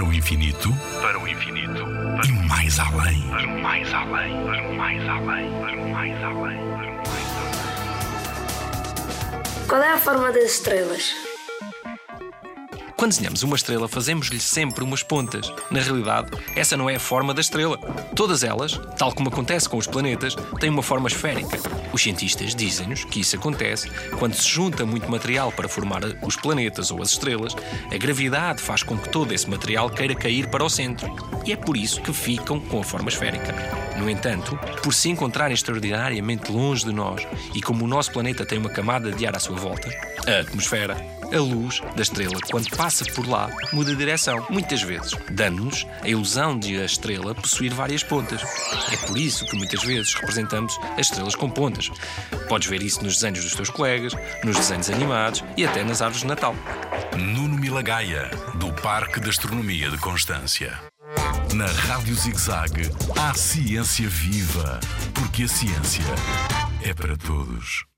Para o infinito, para o infinito, para e mais além, para o mais além, para o mais além, para o mais além, para o mais além. Qual é a forma das estrelas? Quando desenhamos uma estrela, fazemos-lhe sempre umas pontas. Na realidade, essa não é a forma da estrela. Todas elas, tal como acontece com os planetas, têm uma forma esférica. Os cientistas dizem-nos que isso acontece quando se junta muito material para formar os planetas ou as estrelas, a gravidade faz com que todo esse material queira cair para o centro. E é por isso que ficam com a forma esférica. No entanto, por se encontrarem extraordinariamente longe de nós e como o nosso planeta tem uma camada de ar à sua volta, a atmosfera, a luz da estrela, quando passa por lá, muda de direção, muitas vezes, dando-nos a ilusão de a estrela possuir várias pontas. É por isso que muitas vezes representamos as estrelas com pontas. Podes ver isso nos desenhos dos teus colegas, nos desenhos animados e até nas árvores de Natal. Nuno Milagaya, do Parque de Astronomia de Constância. Na Rádio ZigZag, há ciência viva, porque a ciência é para todos.